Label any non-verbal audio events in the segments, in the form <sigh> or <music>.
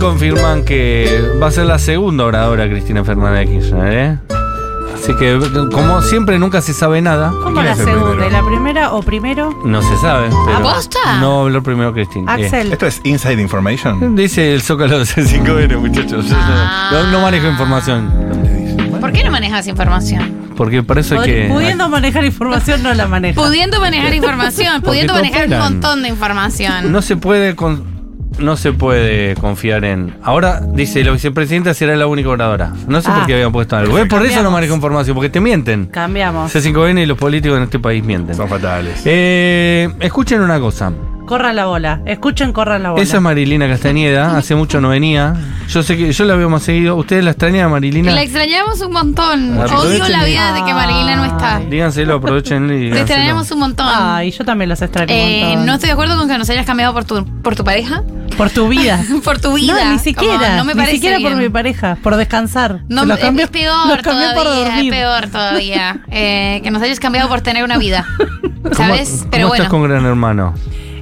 confirman que va a ser la segunda oradora Cristina Fernández de Kirchner, ¿eh? Así que, como siempre, nunca se sabe nada. ¿Cómo ¿Quién la segunda? la primera o primero? No se sabe. Pero ¿Aposta? No habló primero Cristina. Axel. Esto es Inside Information. Dice el Zócalo de C5N, muchachos. Ah. No, no manejo información. ¿Por qué no manejas información? Porque para eso hay que. Pudiendo manejar información, no la maneja. Pudiendo manejar información, pudiendo manejar un montón de información. No se puede con- no se puede confiar en. Ahora dice la vicepresidenta será la única oradora. No sé Ah. por qué habían puesto algo. ¿Ves? Por eso no manejo información, porque te mienten. Cambiamos. C5N y los políticos en este país mienten. Son fatales. Eh, escuchen una cosa. Corran la bola. Escuchen, corran la bola. Esa es Marilina Castañeda. Hace mucho no venía. Yo sé que yo la veo más seguido. ¿Ustedes la extrañan a Marilina? La extrañamos un montón. Odio la vida de que Marilina no está. Díganselo, aprovechenlo y <laughs> Te díganselo. extrañamos un montón. Ay, yo también los extraño un Eh, montón. no estoy de acuerdo con que nos hayas cambiado por tu, por tu pareja. Por tu vida. <laughs> por tu vida. No, ni Como, siquiera. no me ni parece siquiera por bien. mi pareja. Por descansar. No, los es- cambié- es peor los cambié por todavía, es dormir. peor todavía. <laughs> Eh, que nos hayas cambiado por tener una vida. ¿Cómo- ¿Sabes? ¿Cómo, Pero bueno. estás con Gran Hermano?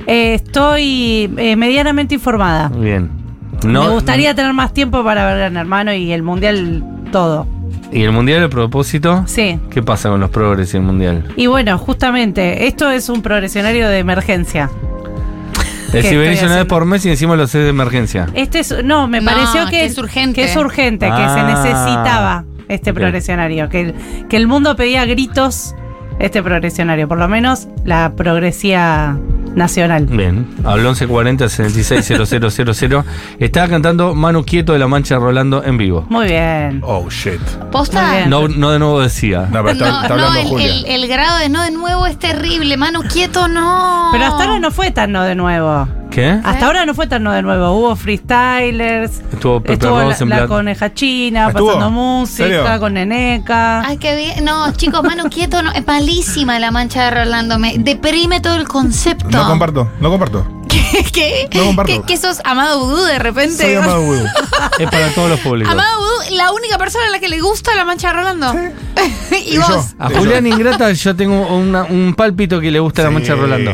Eh, estoy eh, medianamente informada. Bien. No, Me gustaría tener más tiempo para ver Gran Hermano y el Mundial todo. ¿Y el mundial a propósito? Sí. ¿Qué pasa con los progres y el mundial? Y bueno, justamente, esto es un progresionario de emergencia. Es ¿Qué decir, venís estoy una vez por mes y encima los es de emergencia. Este es, no, me No, pareció que, que es urgente. que es urgente, que Ah. se necesitaba este Ok. progresionario, que, el- que el mundo pedía gritos este progresionario, por lo menos la progresía nacional. Bien, al 1140 660000 Estaba cantando Manu Quieto de la Mancha Rolando en vivo. Muy bien. Oh, shit. ¿Posta? No, no de nuevo decía. No, pero está, No, está no, hablando el, Julia. el- el grado de no de nuevo es terrible. Manu quieto, no. Pero hasta ahora no fue tan no de nuevo. ¿Qué? Hasta ahora no fue tan no de nuevo. Hubo freestylers. Estuvo Pepe Estuvo la, la coneja china, ¿Estuvo? pasando música, ¿Serio? con Neneca. Ay, qué bien. No, chicos, Manu quieto, no. Es malísima la mancha de Rolando. Me deprime todo el concepto. No comparto, no comparto. <laughs> ¿Qué? ¿Qué? No comparto. ¿Qué, qué sos Amado Vudú de repente? Soy Amado Vudú. <laughs> Es para todos los públicos. Amado Vudú, la única persona a la que le gusta la mancha de Rolando. <laughs> y, Y vos. yo. A Julián Ingrata yo tengo una- un pálpito que le gusta la Mancha de Rolando.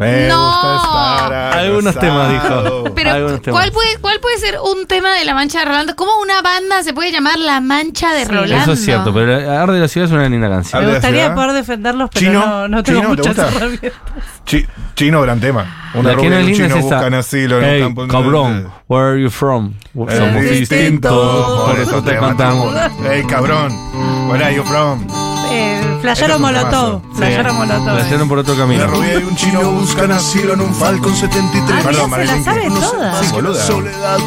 Me No. gusta estar Algunos temas, dijo. Pero, Algunos temas. ¿cuál puede, ¿cuál puede ser un tema de la mancha de Rolando? ¿Cómo una banda se puede llamar La Mancha de Sí. Rolando? Eso es cierto, pero Arde la Ciudad es una linda canción. ¿Al Me de gustaría poder defenderlos, pero ¿Chino? no, no tengo ¿Chino? ¿Te muchas gusta? herramientas. Chi- chino, gran tema. Una rubia es un chino es buscan asilo en Hey, un campo. cabrón, where are you from? Somos distinto, distintos, por eso te cantamos. Hey, cabrón. Where are you from? Eh, un Molotov. Flayero Molotov. La por otro camino. Una rubia y un chino buscan asilo en un Falcon 73. Ah, Perdón, se la sabe que- toda. Sí, boluda.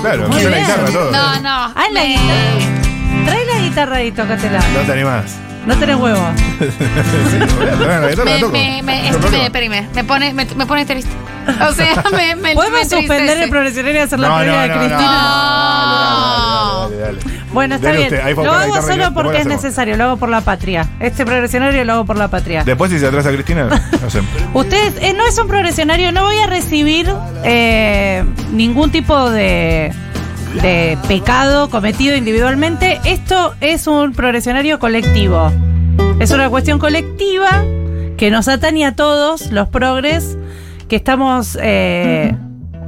Claro, la guitarra todo. No, no. Ah, la guitarra. Trae la guitarra y tócatela. No te animás. No tenés huevo. <laughs> La la Me, me, esto me deprime. Me pone, me, me pone triste. O sea, <laughs> me, me, ¿Podemos suspender el progresionario y hacer la no, de no, no. Cristina? Dale, dale, dale, dale. Bueno, está Dele bien. usted, lo hago solo porque es necesario, lo hago por la patria. Este progresionario lo hago por la patria. Después, si se atrasa Cristina, no <laughs> sé. Ustedes, eh, no es un progresionario, no voy a recibir eh, ningún tipo de, de pecado cometido individualmente. Esto es un progresionario colectivo. Es una cuestión colectiva que nos atañe a todos, los progres, que estamos eh,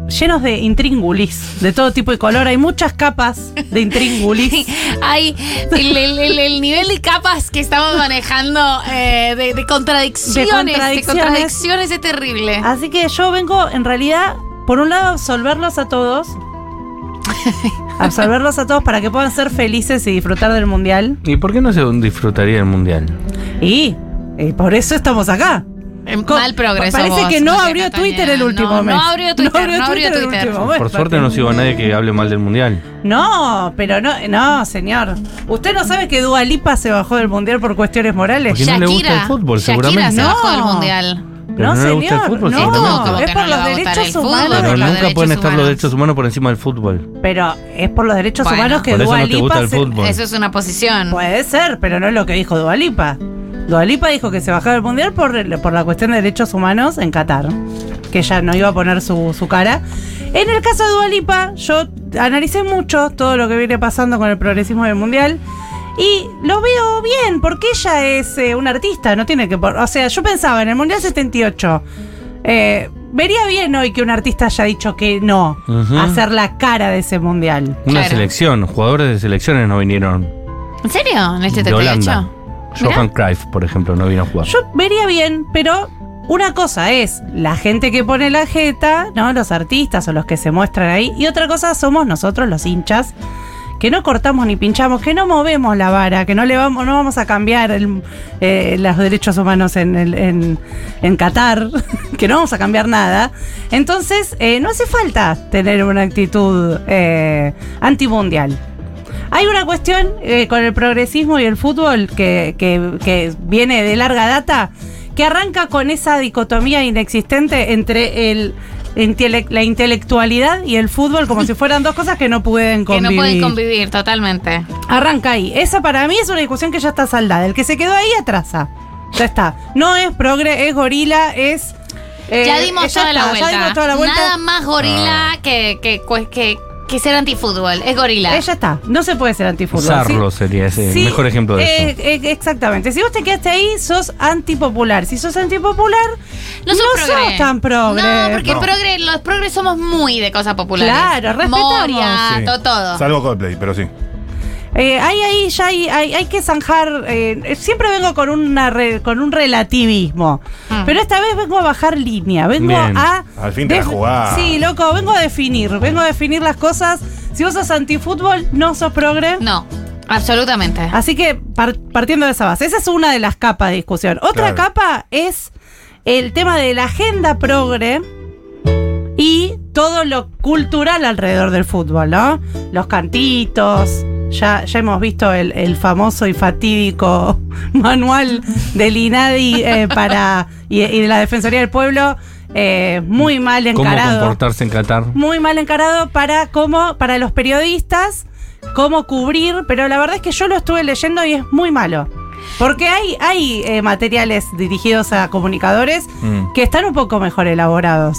llenos de intríngulis, de todo tipo y color. Hay muchas capas de intríngulis. <laughs> Hay el, el- el- el nivel de capas que estamos manejando eh, de, de contradicciones. De De contradicciones. contradicciones es terrible. Así que yo vengo, en realidad, por un lado, a absolverlos a todos. absolverlos a todos para que puedan ser felices y disfrutar del mundial. ¿Y por qué no se disfrutaría el mundial? Y, y por eso estamos acá. Co- Mal progreso. Parece vos, que no abrió Castañeda. Twitter el último no, mes. No abrió Twitter, no abrió el Twitter. último mes. Por suerte no sigo a nadie que hable mal del mundial. No, pero no, no, señor. ¿Usted no sabe que Dua Lipa se bajó del mundial por cuestiones morales? Porque no le gusta el fútbol, Shakira seguramente. se No. bajó del mundial. Pero no, no le gusta el señor. fútbol, no, seguramente. ¿Cómo es que por no los derechos humanos. Pero nunca pueden estar los humanos. derechos humanos por encima del fútbol. Pero es por los derechos Bueno, humanos que por eso Dua no te gusta Lipa el se-. Eso es una posición. Puede ser, pero no es lo que dijo Dualipa. Dualipa dijo que se bajaba del mundial por, por la cuestión de derechos humanos en Qatar. Que ella no iba a poner su, su cara. En el caso de Dualipa, yo analicé mucho todo lo que viene pasando con el progresismo del mundial. Y lo veo bien, porque ella es eh, una artista, no tiene que... por- O sea, yo pensaba en el Mundial 78. eh, vería bien hoy que un artista haya dicho que no Ujú. a hacer la cara de ese mundial. Una Claro. selección, jugadores de selecciones no vinieron. ¿En serio? ¿En el De 78? Johan Cruyff, por ejemplo, no vino a jugar. Yo vería bien, pero una cosa es la gente que pone la jeta, ¿no? Los artistas o los que se muestran ahí. Y otra cosa somos nosotros, los hinchas, que no cortamos ni pinchamos, que no movemos la vara, que no le vamos, no vamos a cambiar el- eh, los derechos humanos en, el- en, en Qatar, <laughs> que no vamos a cambiar nada. Entonces, eh, no hace falta tener una actitud eh, antimundial. Hay una cuestión eh, con el progresismo y el fútbol que, que- que viene de larga data, que arranca con esa dicotomía inexistente entre el, intele- la intelectualidad y el fútbol, como si fueran dos cosas que no pueden Que convivir. no pueden convivir, totalmente. Arranca ahí. Esa para mí es una discusión que ya está saldada. El que se quedó ahí atrasa. Ya está. No es progre, es gorila, es. eh, ya dimos ya toda la está, vuelta. Ya dimos toda la vuelta. Nada más gorila que, que, pues, que, que ser antifútbol. Es gorila. Eh, ya está. No se puede ser antifútbol. Sarlo ¿sí? sería ese Sí, mejor ejemplo de eh, eso. eh, exactamente. Si vos te quedaste ahí, sos antipopular. Si sos antipopular, No sos progre. tan progre. No, porque No. progre, los progres somos muy de cosas populares. Claro, respetamos. Moria, Sí. todo. Salvo Coldplay, pero sí. Eh, ahí, ahí, ya hay, hay, hay que zanjar. eh, siempre vengo con, una re- con un relativismo. Mm. Pero esta vez vengo a bajar línea. Vengo Bien. a. Al fin te la jugás. Sí, loco, vengo a definir. Vengo a definir las cosas. Si vos sos antifútbol, no sos progre. No, absolutamente. Así que par- partiendo de esa base, esa es una de las capas de discusión. Otra Claro. capa es el tema de la agenda progre y todo lo cultural alrededor del fútbol, ¿no? Los cantitos. Ya, ya hemos visto el, el famoso y fatídico <laughs> manual del INADI eh, para y, y de la Defensoría del Pueblo, eh, muy mal ¿Cómo encarado comportarse en Qatar? muy mal encarado para cómo, para los periodistas, cómo cubrir, pero la verdad es que yo lo estuve leyendo y es muy malo. Porque hay, hay eh, materiales dirigidos a comunicadores Mm. que están un poco mejor elaborados.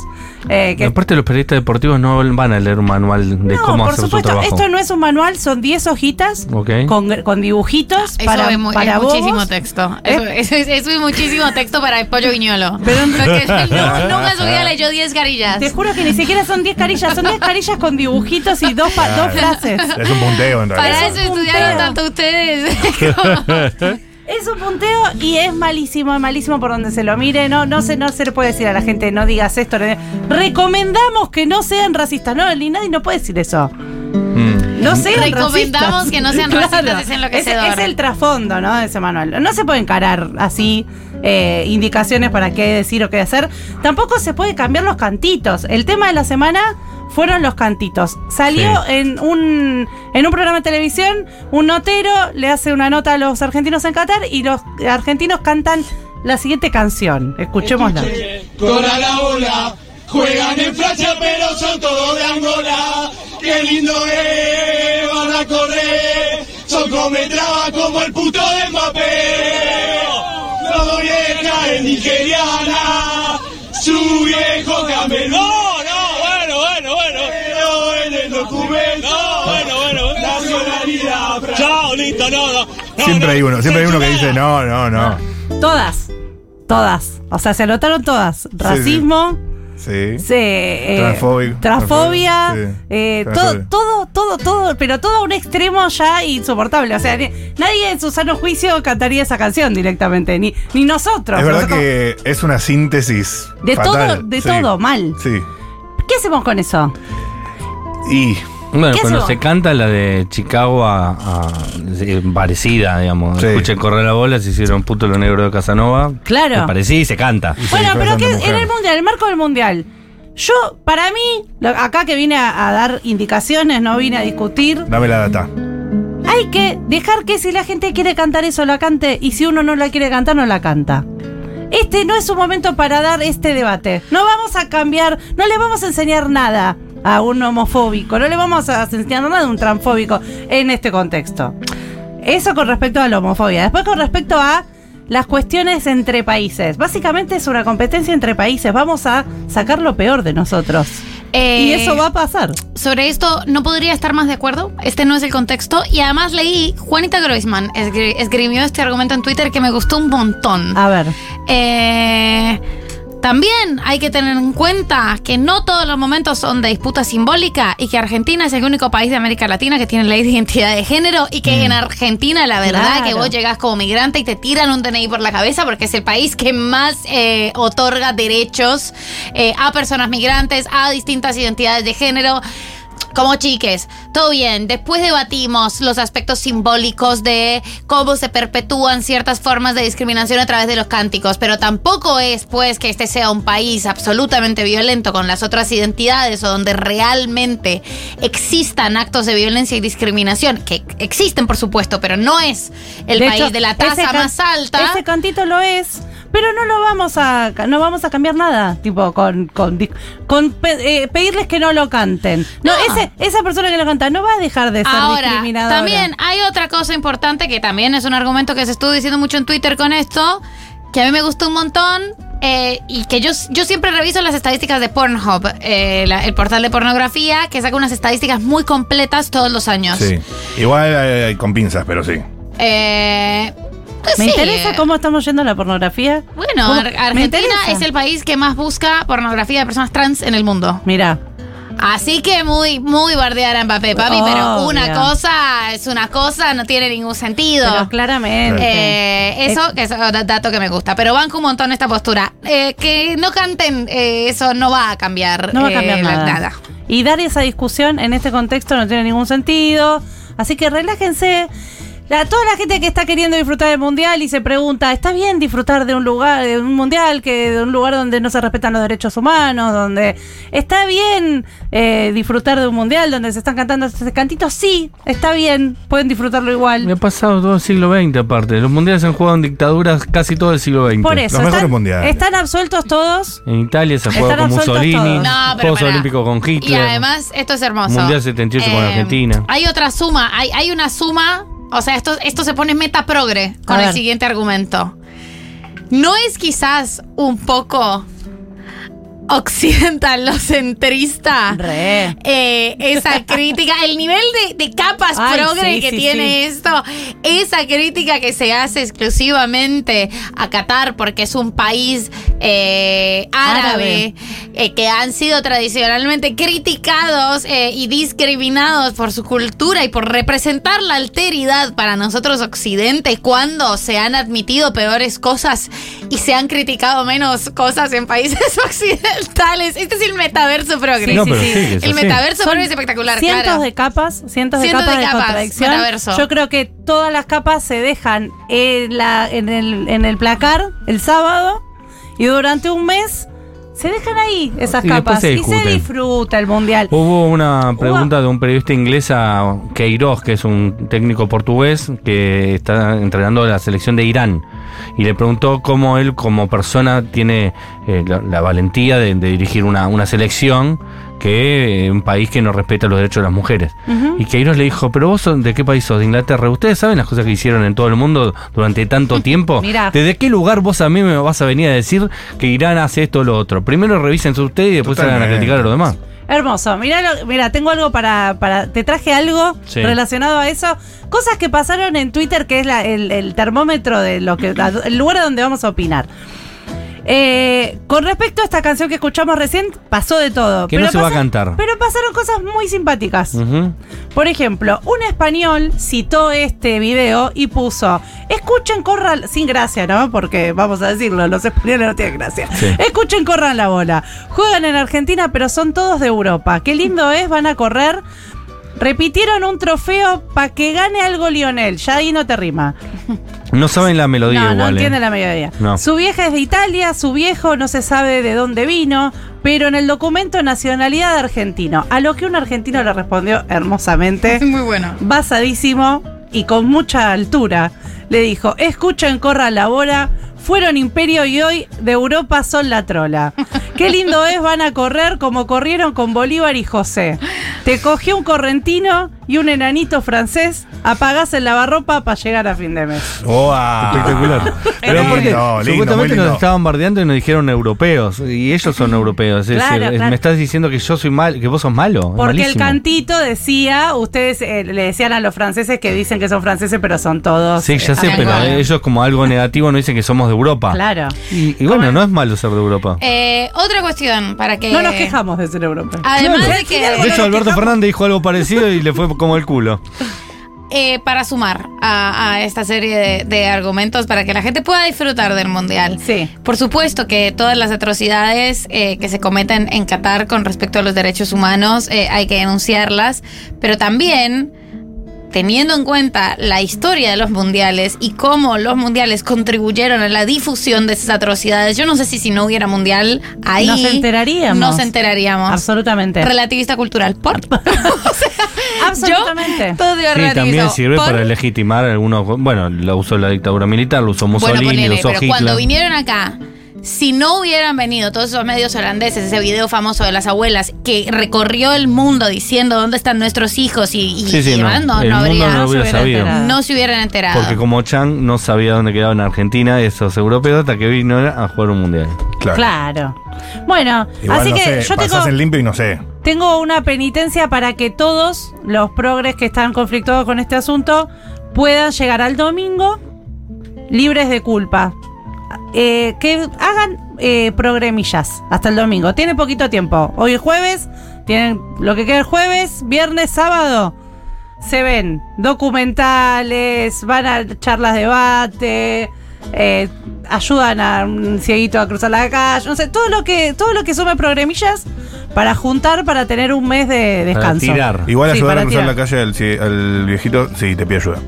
Eh, que- Aparte, los periodistas deportivos no van a leer un manual de no, cómo por hacer supuesto, su trabajo. esto no es un manual, son 10 hojitas Ok. con, con dibujitos Eso para, es, para es muchísimo texto. Eso, ¿Eh? eso es, eso es muchísimo texto para el pollo viñolo. <laughs> Pero- nu- <laughs> nunca su vida leyó 10 carillas. Te juro que ni siquiera son 10 carillas, son 10 carillas con dibujitos y dos, pa- dos frases. Es un punteo en realidad. Para Es eso estudiaron tanto ustedes. <laughs> Es un punteo y es malísimo, es malísimo por donde se lo mire. No, no, se, no se le puede decir a la gente, no digas esto. no- Recomendamos que no sean racistas. No, ni nadie no puede decir eso. Mm. No sean Recomendamos racistas. que no sean <laughs> racistas, es enloquecedor. Es, es el trasfondo, ¿no? De ese manual. No se puede encarar así eh, indicaciones para qué decir o qué hacer. Tampoco se puede cambiar los cantitos. El tema de la semana fueron los cantitos. Salió Sí. en un en un programa de televisión, un notero le hace una nota a los argentinos en Qatar y los argentinos cantan la siguiente canción. Escuchémosla. Toda la bola, juegan en Francia pero son todos de Angola. Qué lindo es, van a correr, son cometraba como el puto de Mbappé. Todo vieja es nigeriana, su viejo camelón. No, no, bueno, bueno, bueno. Pero en el documento, no, bueno, bueno, bueno. nacionalidad. Chao, listo, no, no. no, Siempre no. hay uno, siempre hay uno que dice no, no, no. Todas. Todas. O sea, se anotaron todas. Racismo. Sí. Sí, eh, Transfóbico. transfobia, Sí, eh, todo, transfobia. todo, todo, todo, pero todo a un extremo ya insoportable. O sea, ni- nadie en su sano juicio cantaría esa canción directamente, ni, ni nosotros. Es verdad Nosotros- que es una síntesis. De fatal. todo, de Sí. todo, mal. Sí. ¿Qué hacemos con eso? Y. Bueno, ¿Qué cuando se canta la de Chicago a, a- parecida, digamos. Sí. Escuchen correr la bola, se hicieron puto lo negro de Casanova. Claro. Se parecía y se canta. y se Bueno, pero que en el mundial, en el marco del mundial. Yo, para mí, acá que vine a, a dar indicaciones, no vine a discutir. Dame la data. Hay que dejar que si la gente quiere cantar eso, la cante. Y si uno no la quiere cantar, no la canta. Este no es un momento para dar este debate. No vamos a cambiar, no le vamos a enseñar nada a un homofóbico, no le vamos a enseñar nada a un transfóbico en este contexto. Eso con respecto a la homofobia. Después con respecto a las cuestiones entre países. Básicamente es una competencia entre países. Vamos a sacar lo peor de nosotros. Eh, y eso va a pasar. Sobre esto no podría estar más de acuerdo. Este no es el contexto. Y además leí, Juanita Groisman esgri- esgrimió este argumento en Twitter que me gustó un montón. A ver. Eh, También hay que tener en cuenta que no todos los momentos son de disputa simbólica y que Argentina es el único país de América Latina que tiene ley de identidad de género y que en Argentina la verdad Claro. que vos llegás como migrante y te tiran un DNI por la cabeza porque es el país que más eh, otorga derechos eh, a personas migrantes, a distintas identidades de género. Como chiques, todo bien. Después debatimos los aspectos simbólicos de cómo se perpetúan ciertas formas de discriminación a través de los cánticos, pero tampoco es pues que este sea un país absolutamente violento con las otras identidades o donde realmente existan actos de violencia y discriminación, que existen por supuesto, pero no es el De país hecho, de la tasa más alta. Ese cantito lo es, pero no lo vamos a no vamos a cambiar nada, tipo con con, con pe- eh, pedirles que no lo canten. No, No. ese esa persona que lo canta no va a dejar de ser Ahora, discriminadora. también hay otra cosa importante que también es un argumento que se estuvo diciendo mucho en Twitter con esto, que a mí me gustó un montón eh, y que yo, yo siempre reviso las estadísticas de Pornhub, eh, la- el portal de pornografía, que saca unas estadísticas muy completas todos los años. Sí. Igual eh, con pinzas, pero sí. Eh, pues Me sí, interesa eh, cómo estamos yendo a la pornografía. Bueno. Ar- Argentina es el país que más busca pornografía de personas trans en el mundo. Mira, Así que muy, muy bardear a Mbappé, papi, pero Obvio. una cosa es una cosa, no tiene ningún sentido. pero claramente. Eh, eso que es un dato que me gusta, pero banco un montón esta postura. Eh, que no canten, eh, eso no va a cambiar, No va a cambiar eh, nada. Y dar esa discusión en este contexto no tiene ningún sentido. Así que relájense. La, toda la gente que está queriendo disfrutar del mundial y se pregunta, ¿está bien disfrutar de un lugar, de un mundial, que de un lugar donde no se respetan los derechos humanos, donde está bien eh, disfrutar de un mundial, donde se están cantando estos cantitos? Sí, está bien, pueden disfrutarlo Me igual. ha pasado todo el siglo XX aparte. Los mundiales se han jugado en dictaduras casi todo el siglo XX. Por eso, Los mejores están, mundiales. están absueltos todos. En Italia se juega Están con Mussolini. No, Juegos. Olímpicos con Hitler. Y además, esto es hermoso. Eh, Mundial 78 con Argentina. Hay otra suma, hay, hay una suma, o sea, esto, esto se pone meta progre con el siguiente argumento. ¿No es quizás un poco occidentalocentrista? <laughs> Re. eh, esa <laughs> crítica, el nivel de, de capas Ay, progre sí, que sí, tiene esto, esa crítica que se hace exclusivamente a Qatar porque es un país eh, árabe, eh, que han sido tradicionalmente criticados eh, y discriminados por su cultura y por representar la alteridad para nosotros occidentes cuando se han admitido peores cosas y se han criticado menos cosas en países <laughs> occidentales. Este es el metaverso progre. Sí, no, sí, pero sí. El metaverso progre es espectacular, cientos claro. de capas, cientos de Cientos capas de de, capas, contradicción. metaverso. Yo creo que todas las capas se dejan en, la, en, el, en el placar el sábado y durante un mes se dejan ahí esas Y capas se y se disfruta el mundial. Hubo una pregunta de un periodista inglés a Queiroz, que es un técnico portugués que está entrenando la selección de Irán. Y le preguntó cómo él, como persona, tiene eh, la, la valentía de, de dirigir una, una selección que un país que no respeta los derechos de las mujeres. Y Queiroz le dijo, pero vos sos- de qué país sos, de Inglaterra. ¿Ustedes saben las cosas que hicieron en todo el mundo durante tanto <laughs> tiempo? Mirá. ¿Desde qué lugar vos a mí me vas a venir a decir que Irán hace esto o lo otro? Primero revisen ustedes y después salgan a criticar a los demás. Hermoso. Mira, mira, tengo algo para, para. Te traje algo Sí. relacionado a eso. Cosas que pasaron en Twitter, que es la- el, el termómetro de lo que. el lugar donde vamos a opinar. Eh, con respecto a esta canción que escuchamos recién, pasó de todo. Que no se va a cantar. Pero pasaron cosas muy simpáticas. Ujú. Por ejemplo, un español citó este video y puso, escuchen, corran, sin gracia, ¿no? Porque vamos a decirlo, los españoles no tienen gracia. Sí. Escuchen, corran la bola. Juegan en Argentina, pero son todos de Europa. Qué lindo <laughs> es, van a correr. Repitieron un trofeo para que gane algo Lionel. Ya ahí no te rima. No saben la melodía no, no igual. entiende eh. la melodía. No. Su vieja es de Italia, su viejo no se sabe de dónde vino, pero en el documento nacionalidad argentino. A lo que un argentino le respondió hermosamente Muy bueno. basadísimo y con mucha altura. Le dijo, escuchen, corra la bola, fueron imperio y hoy de Europa son la trola. Qué lindo es, van a correr como corrieron con Bolívar y José. Te cogió un correntino y un enanito francés, apagás el lavarropa para llegar a fin de mes. ¡Wow! Espectacular. <laughs> Pero Lindo, aparte, lindo, supuestamente nos estaban bardeando y nos dijeron europeos. Y ellos son europeos. Es Claro, es- claro. me estás diciendo que yo soy mal, que vos sos malo. Porque el cantito decía, ustedes eh, le decían a los franceses que dicen que son franceses, pero son todos. Sí, ya eh, sé, pero ellos como algo negativo no dicen que somos de Europa. Claro. Y, y bueno, no es malo ser de Europa. Eh, otra cuestión para que. No nos quejamos de ser Europa. Además Claro. de que. De hecho, Alberto Fernández dijo algo parecido y le fue como el culo. <laughs> eh, para sumar a, a esta serie de, de argumentos para que la gente pueda disfrutar del mundial. Sí. Por supuesto que todas las atrocidades eh, que se cometen en Qatar con respecto a los derechos humanos eh, hay que denunciarlas, pero también teniendo en cuenta la historia de los mundiales y cómo los mundiales contribuyeron a la difusión de esas atrocidades, yo no sé si si no hubiera mundial ahí Nos enteraríamos. Nos enteraríamos. Absolutamente. Relativista cultural. Por. <laughs> <laughs> Absolutamente. Yo, todo Sí, también sirve Por- para legitimar algunos. Bueno, lo usó la dictadura militar, lo usó Mussolini, bueno, ponele, lo usó pero Hitler. cuando vinieron acá, si no hubieran venido todos esos medios holandeses, ese video famoso de las abuelas que recorrió el mundo diciendo dónde están nuestros hijos y, y- Sí, sí, y no. no, El no mundo habría, no hubiera sabido. no se hubieran enterado. Porque como Chang no sabía dónde quedaba en Argentina, esos europeos, hasta que vino a jugar un mundial. Claro. Claro. Bueno, Igual así no que sé, yo tengo, en limpio y no sé. tengo una penitencia para que todos los progres que están conflictuados con este asunto puedan llegar al domingo libres de culpa. Eh, que hagan eh, progremillas hasta el domingo. Tiene poquito tiempo. Hoy es jueves, tienen lo que queda el jueves, viernes, sábado. Se ven documentales, van a charlas de debate, eh, ayudan a un cieguito a cruzar la calle, no sé, todo lo que, todo lo que sume progremillas para juntar para tener un mes de Para descanso. tirar. Igual Sí, ayudar para a cruzar tirar. la calle al, al viejito, sí, te pide ayuda.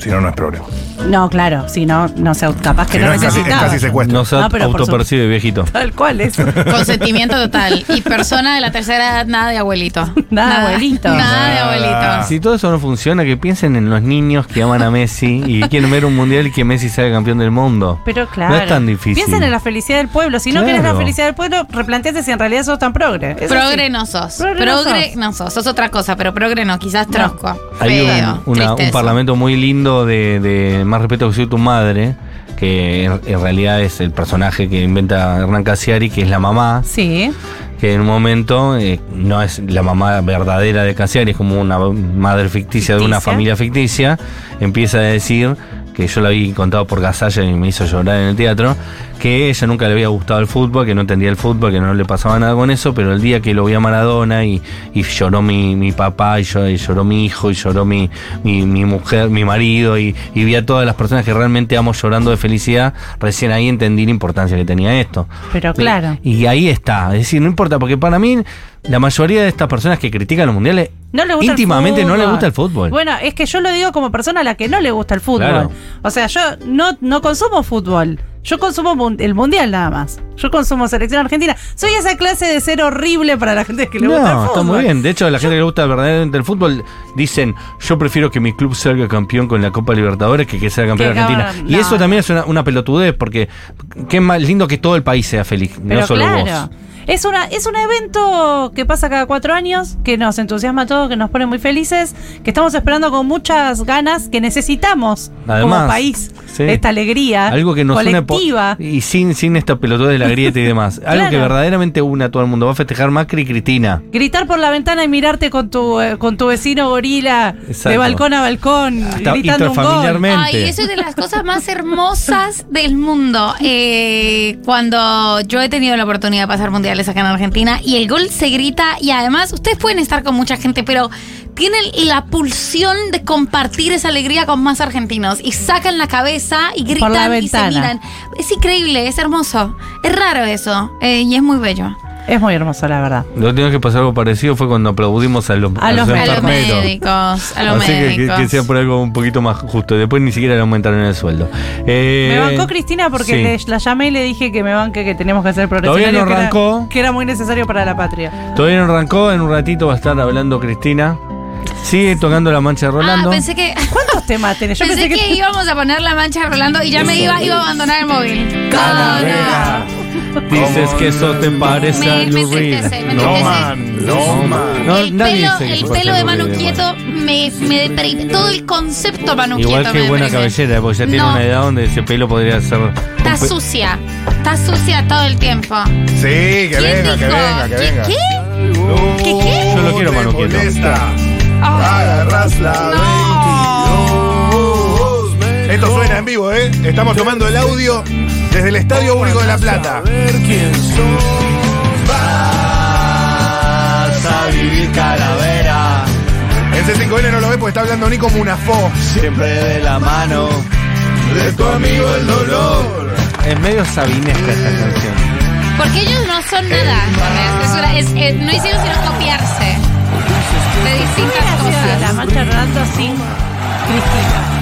Si no, no es problema. No, claro, si no, no sé, capaz que Si no, no, es casi, es necesitaba. casi secuestro. No se No, pero por autopercibe viejito. <laughs> Tal cual es. Consentimiento total. Y persona de la tercera edad, nada de abuelito. <laughs> Nada de abuelito. Nada de Nada. abuelito. Si todo eso no funciona, que piensen en los niños que aman a Messi y que quieren ver un mundial y que Messi sea campeón del mundo. Pero claro. No es tan difícil. Piensen en la felicidad del pueblo. Si no Claro. querés la felicidad del pueblo, replanteate si en realidad sos tan progre. Es Progre así. no sos. Progre no Progre sos. no sos. Sos otra cosa, pero progre no. Quizás trosco. Hay un, Feo. una- un parlamento muy lindo de, de Más respeto que soy tu madre, que en, en realidad es el personaje que inventa Hernán Casiari, que es la mamá, Sí. que en un momento eh, no es la mamá verdadera de Casiari, es como una madre ficticia, de una Ficticia. familia ficticia, empieza a decir que yo la vi contado por Gasalla y me hizo llorar en el teatro, que ella nunca le había gustado el fútbol, que no entendía el fútbol, que no le pasaba nada con eso, pero el día que lo vi a Maradona y, y lloró mi, mi papá y, yo- y lloró mi hijo y lloró mi, mi, mi mujer, mi marido y, y vi a todas las personas que realmente amo llorando de felicidad, recién ahí entendí la importancia que tenía esto. Pero claro. Y ahí está. Es decir, no importa, porque para mí, la mayoría de estas personas que critican los mundiales, No le gusta íntimamente el no le gusta el fútbol. Bueno, es que yo lo digo como persona a la que no le gusta el fútbol. Claro. O sea, yo no, no consumo fútbol. Yo consumo el mundial nada más. Yo consumo selección argentina. Soy esa clase de ser horrible para la gente que le gusta el no, fútbol. está muy bien. De hecho, la gente que le gusta verdaderamente el fútbol dicen, yo prefiero que mi club salga campeón con la Copa Libertadores que que sea campeón Que Argentina. Y no. eso también es una, una pelotudez, porque qué más lindo que todo el país sea feliz, Pero no solo claro. vos. Es, una, es un evento que pasa cada cuatro años, que nos entusiasma a todos, que nos pone muy felices, que estamos esperando con muchas ganas, que necesitamos Además, como país sí. esta alegría Algo que nos une colectiva. y sin, sin esta pelotudez de la grieta y demás. <laughs> Algo que Claro. verdaderamente une a todo el mundo. Va a festejar Macri y Cristina. Gritar por la ventana y mirarte con tu, eh, con tu vecino gorila Exacto. de balcón a balcón, Hasta gritando un gol. Ay, eso es de las cosas más hermosas del mundo. Eh, cuando yo he tenido la oportunidad de pasar mundiales acá en Argentina y el gol se grita y además ustedes pueden estar con mucha gente, pero tienen la pulsión de compartir esa alegría con más argentinos y sacan la cabeza y gritan y se miran. Es increíble, es hermoso. Es raro eso eh, y es muy bello. Es muy hermoso, la verdad. Lo último que pasó algo parecido fue cuando aplaudimos a los, A los A los enfermeros. médicos, a los Así que, que- médicos. que sea por algo un poquito más justo. Después ni siquiera le aumentaron el sueldo. Eh, Me bancó Cristina porque sí. le- la llamé y le dije que me banque, que teníamos que hacer Todavía progresionario. no que era- arrancó. Que era muy necesario para la patria. Todavía no arrancó, en un ratito va a estar hablando Cristina. Sigue tocando la mancha de Rolando. Ah, pensé que, ¿Cuántos temas tenés? Yo pensé pensé que, que. íbamos a poner la mancha rolando y ya me iba, iba a abandonar el móvil. Calavera. Dices que eso te parece a Me, me Lou Reed. entristece, me No man, no man. No, el nadie pelo, dice que el pelo de Manu Quieto me, me deprime. Todo el concepto Manu Igual Quieto que me buena cabellera, porque ya tiene No. una edad donde ese pelo podría ser. Está pe- sucia. Está sucia todo el tiempo. Sí, que ¿Quién venga, que dijo? venga, que ¿Qué- venga. ¿Qué? ¿Qué qué? Yo lo quiero, Manu Quieto. Ah, Agarras la no. 22. Esto suena en vivo. vivo, ¿eh? Estamos tomando el audio desde el Estadio Único de La Plata. Ver quién sos. Vas a vivir calavera. El C5N no lo ve porque está hablando Nico Munafó. Siempre de la mano de tu amigo el dolor. Es medio sabinesca esta canción. Porque ellos no son nada. Es una- es- eh, no hicieron sino copiarse de distintas La cosas. mancha Rolando sin Cristina.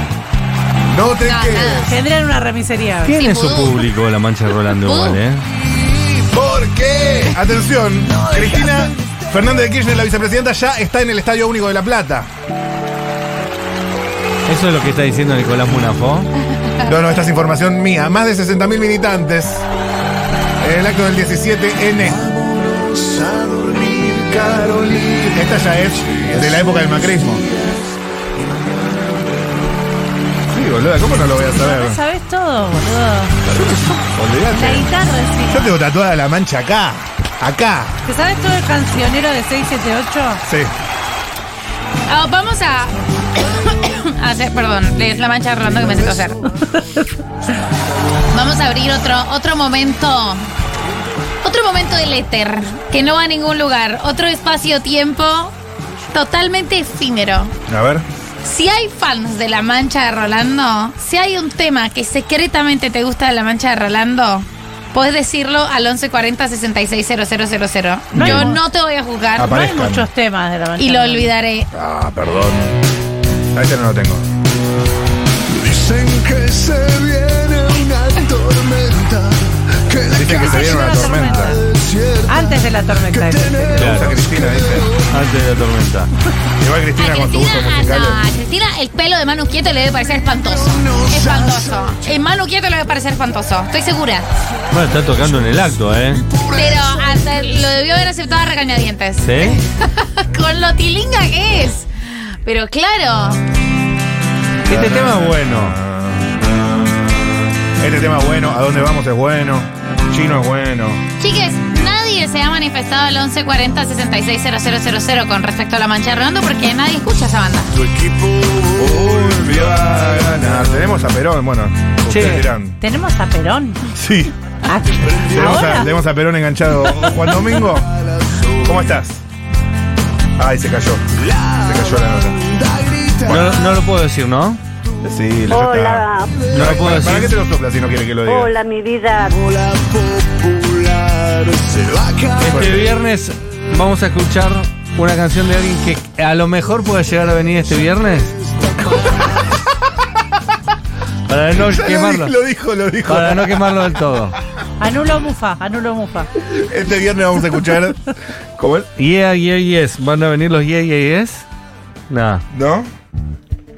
No te No, quedes. Tendrían una remisería. ¿Quién Sí, es su vudú. público, la mancha de Rolando Vudú. igual, eh? Porque, atención, Cristina Fernández de Kirchner, la vicepresidenta, ya está en el Estadio Único de La Plata. ¿Eso es lo que está diciendo Nicolás Munafó? No, no, esta es información mía. Más de 60.000 militantes en el acto del 17N. Vamos a dormir, Carolina. Esta ya es de la época del macrismo. ¿Cómo no lo voy a saber? Sabes todo, boludo. La guitarra, Yo sí. tengo tatuada la mancha acá. Acá. ¿Te sabes todo el cancionero de 678? Sí. Ah, vamos a <coughs> a hacer, perdón, es la mancha Rolando que me siento hacer. Vamos a abrir otro, otro momento. Otro momento del éter, que no va a ningún lugar. Otro espacio-tiempo totalmente efímero. A ver. Si hay fans de La Mancha de Rolando, si hay un tema que secretamente te gusta de La Mancha de Rolando, puedes decirlo al 1140 660000. No Yo no te voy a juzgar No hay Aparezcan. muchos temas de la mancha y lo olvidaré. Ah, perdón. A este no lo tengo. Dicen que se viene una tormenta. Dicen que se viene una tormenta. Antes de la tormenta. A Cristina, dice. Antes de la tormenta. <laughs> Igual Cristina A con Cristina, ah, musicales. no, a Cristina el pelo de Manu Quieto le debe parecer espantoso. Espantoso. El Manu Quieto le debe parecer espantoso. Estoy segura. Bueno, está tocando en el acto, ¿eh? Pero hasta lo debió haber aceptado a regañadientes. ¿Sí? <laughs> Con lo tilinga que es. Pero claro. Este tema es bueno. Este tema es bueno. ¿A dónde vamos es bueno? Chino es bueno. Chiques, nadie se ha manifestado al 1140 660000 con respecto a la mancha de Rolando porque nadie escucha esa banda. Tu equipo Volvió a ganar. Tenemos a Perón, bueno. Ustedes dirán. Tenemos a Perón. Sí. Ah, Tenemos a, ¿Ahora? tenemos a Perón enganchado. Juan Domingo, ¿cómo estás? Ay, se cayó. Se cayó la nota. No, no lo puedo decir, ¿no? Sí, la Hola, No lo puedo ¿Para, ¿Para qué decir. te lo sopla si no quiere que lo diga? hola mi vida. la popular se va a caer. Este viernes vamos a escuchar una canción de alguien que a lo mejor puede llegar a venir este viernes. <laughs> Para no Ya lo, quemarlo. lo dijo, lo dijo. Para no quemarlo del todo. Anulo Mufa, anulo Mufa. Este viernes vamos a escuchar. ¿Cómo es? Yeah, yeah, yes. ¿Van a venir los yeah, yeah, yes? Nah. ¿No?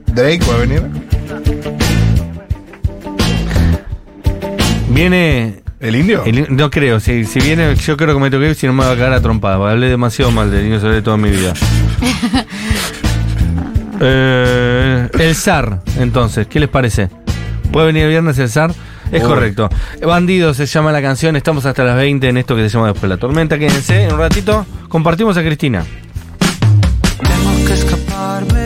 ¿Drake va a venir? Viene. ¿El indio? el- no creo, si, si viene, yo creo que me toqué, si no me va a cagar a trompada. Hablé demasiado mal del niño sobre toda mi vida. <laughs> Eh, el zar, entonces, ¿qué les parece? ¿Puede venir el viernes el zar? Es Uy. correcto. Bandido se llama la canción, estamos hasta las 20 en esto que se llama Después la Tormenta. Quédense, en un ratito compartimos a Cristina. Tengo que escaparme